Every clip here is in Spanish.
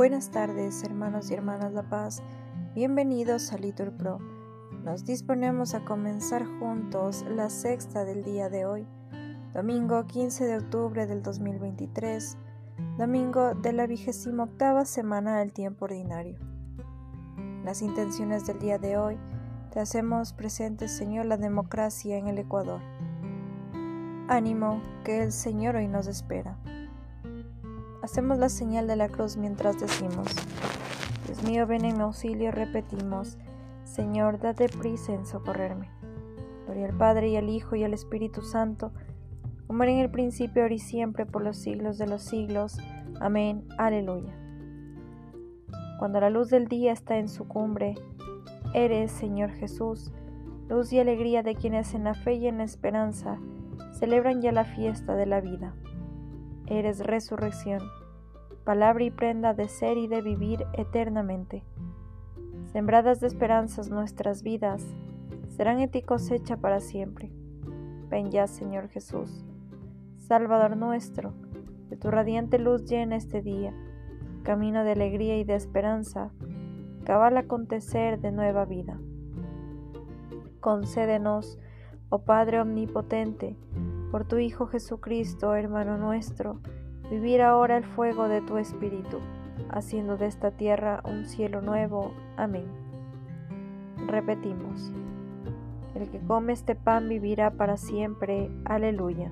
Buenas tardes, hermanos y hermanas La Paz. Bienvenidos a Litur Pro. Nos disponemos a comenzar juntos la sexta del día de hoy, domingo 15 de octubre del 2023, domingo de la vigésima octava semana del tiempo ordinario. Las intenciones del día de hoy te hacemos presente, Señor, la democracia en el Ecuador. Ánimo, que el Señor hoy nos espera. Hacemos la señal de la cruz mientras decimos, Dios mío, ven en mi auxilio, repetimos, Señor, date prisa en socorrerme. Gloria al Padre y al Hijo y al Espíritu Santo, como era en el principio, ahora y siempre, por los siglos de los siglos. Amén. Aleluya. Cuando la luz del día está en su cumbre, eres, Señor Jesús, luz y alegría de quienes en la fe y en la esperanza celebran ya la fiesta de la vida. Eres resurrección, palabra y prenda de ser y de vivir eternamente. Sembradas de esperanzas nuestras vidas serán en ti cosecha para siempre. Ven ya, Señor Jesús, Salvador nuestro, de tu radiante luz llena este día, camino de alegría y de esperanza, cabal acontecer de nueva vida. Concédenos, oh Padre Omnipotente, por tu Hijo Jesucristo, hermano nuestro, vivir ahora el fuego de tu Espíritu, haciendo de esta tierra un cielo nuevo. Amén. Repetimos, el que come este pan vivirá para siempre. Aleluya.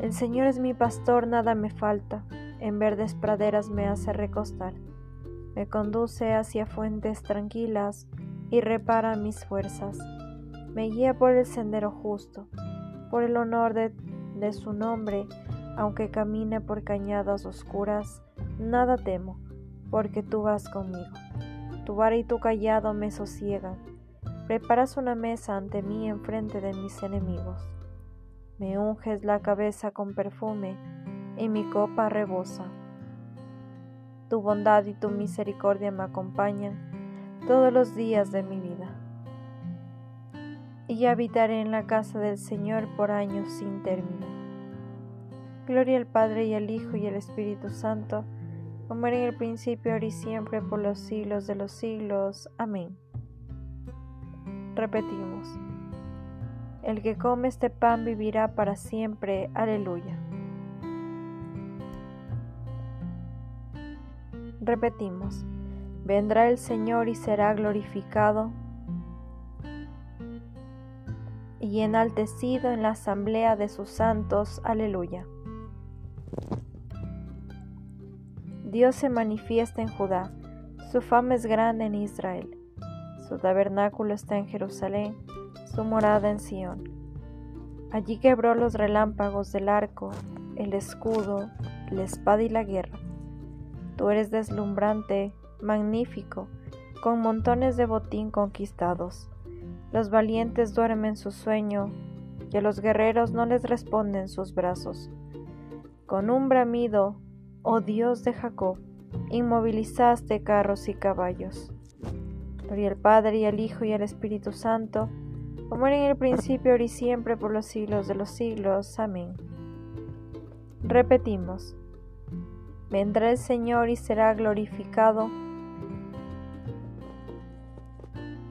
El Señor es mi pastor, nada me falta, en verdes praderas me hace recostar, me conduce hacia fuentes tranquilas y repara mis fuerzas me guía por el sendero justo, por el honor de, su nombre, aunque camine por cañadas oscuras, nada temo, porque tú vas conmigo. Tu vara y tu callado me sosiegan. Preparas una mesa ante mí en frente de mis enemigos. Me unges la cabeza con perfume y mi copa rebosa. Tu bondad y tu misericordia me acompañan todos los días de mi vida y habitaré en la casa del Señor por años sin término. Gloria al Padre y al Hijo y al Espíritu Santo, como era en el principio, ahora y siempre, por los siglos de los siglos. Amén. Repetimos. El que come este pan vivirá para siempre. Aleluya. Repetimos. Vendrá el Señor y será glorificado y enaltecido en la asamblea de sus santos. Aleluya. Dios se manifiesta en Judá, su fama es grande en Israel, su tabernáculo está en Jerusalén, su morada en Sión. Allí quebró los relámpagos del arco, el escudo, la espada y la guerra. Tú eres deslumbrante, magnífico, con montones de botín conquistados. Los valientes duermen su sueño, y a los guerreros no les responden sus brazos. Con un bramido, oh Dios de Jacob, inmovilizaste carros y caballos. Gloria al Padre y al Hijo y al Espíritu Santo, como era en el principio, ahora y siempre, por los siglos de los siglos. Amén. Repetimos, vendrá el Señor y será glorificado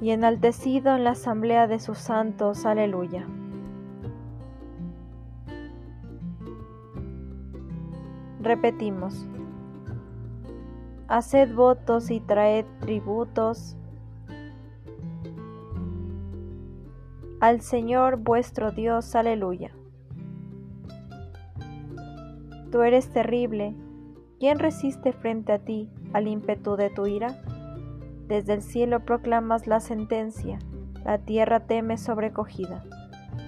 y enaltecido en la asamblea de sus santos. Aleluya. Repetimos. Haced votos y traed tributos al Señor vuestro Dios. Aleluya. Tú eres terrible. ¿Quién resiste frente a ti al ímpetu de tu ira? Desde el cielo proclamas la sentencia, la tierra teme sobrecogida.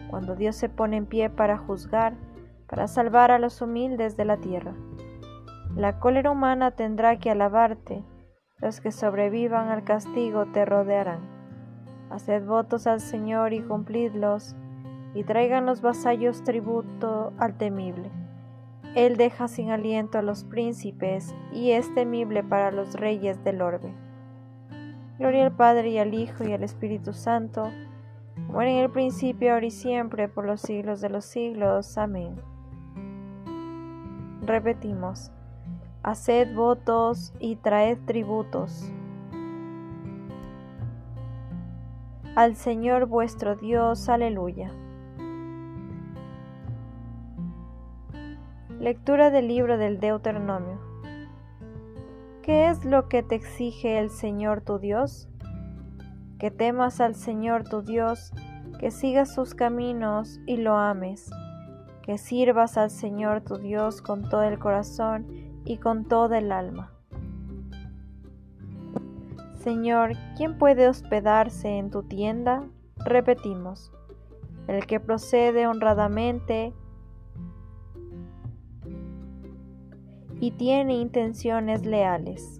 Cuando Dios se pone en pie para juzgar, para salvar a los humildes de la tierra. La cólera humana tendrá que alabarte, los que sobrevivan al castigo te rodearán. Haced votos al Señor y cumplidlos, y traigan los vasallos tributo al temible. Él deja sin aliento a los príncipes, y es temible para los reyes del orbe. Gloria al Padre y al Hijo y al Espíritu Santo, como en el principio, ahora y siempre, por los siglos de los siglos. Amén. Repetimos. Haced votos y traed tributos. Al Señor vuestro Dios, aleluya. Lectura del libro del Deuteronomio. ¿Qué es lo que te exige el Señor tu Dios? Que temas al Señor tu Dios, que sigas sus caminos y lo ames, que sirvas al Señor tu Dios con todo el corazón y con toda el alma. Señor, ¿quién puede hospedarse en tu tienda? Repetimos, el que procede honradamente y tiene intenciones leales.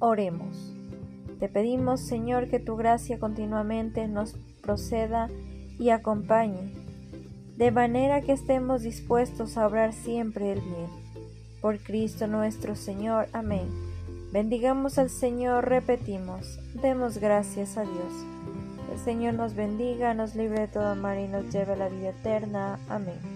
Oremos. Te pedimos, Señor, que tu gracia continuamente nos proceda y acompañe, de manera que estemos dispuestos a obrar siempre el bien. Por Cristo nuestro Señor. Amén. Bendigamos al Señor, repetimos, demos gracias a Dios. El Señor nos bendiga, nos libre de todo mal y nos lleve a la vida eterna. Amén.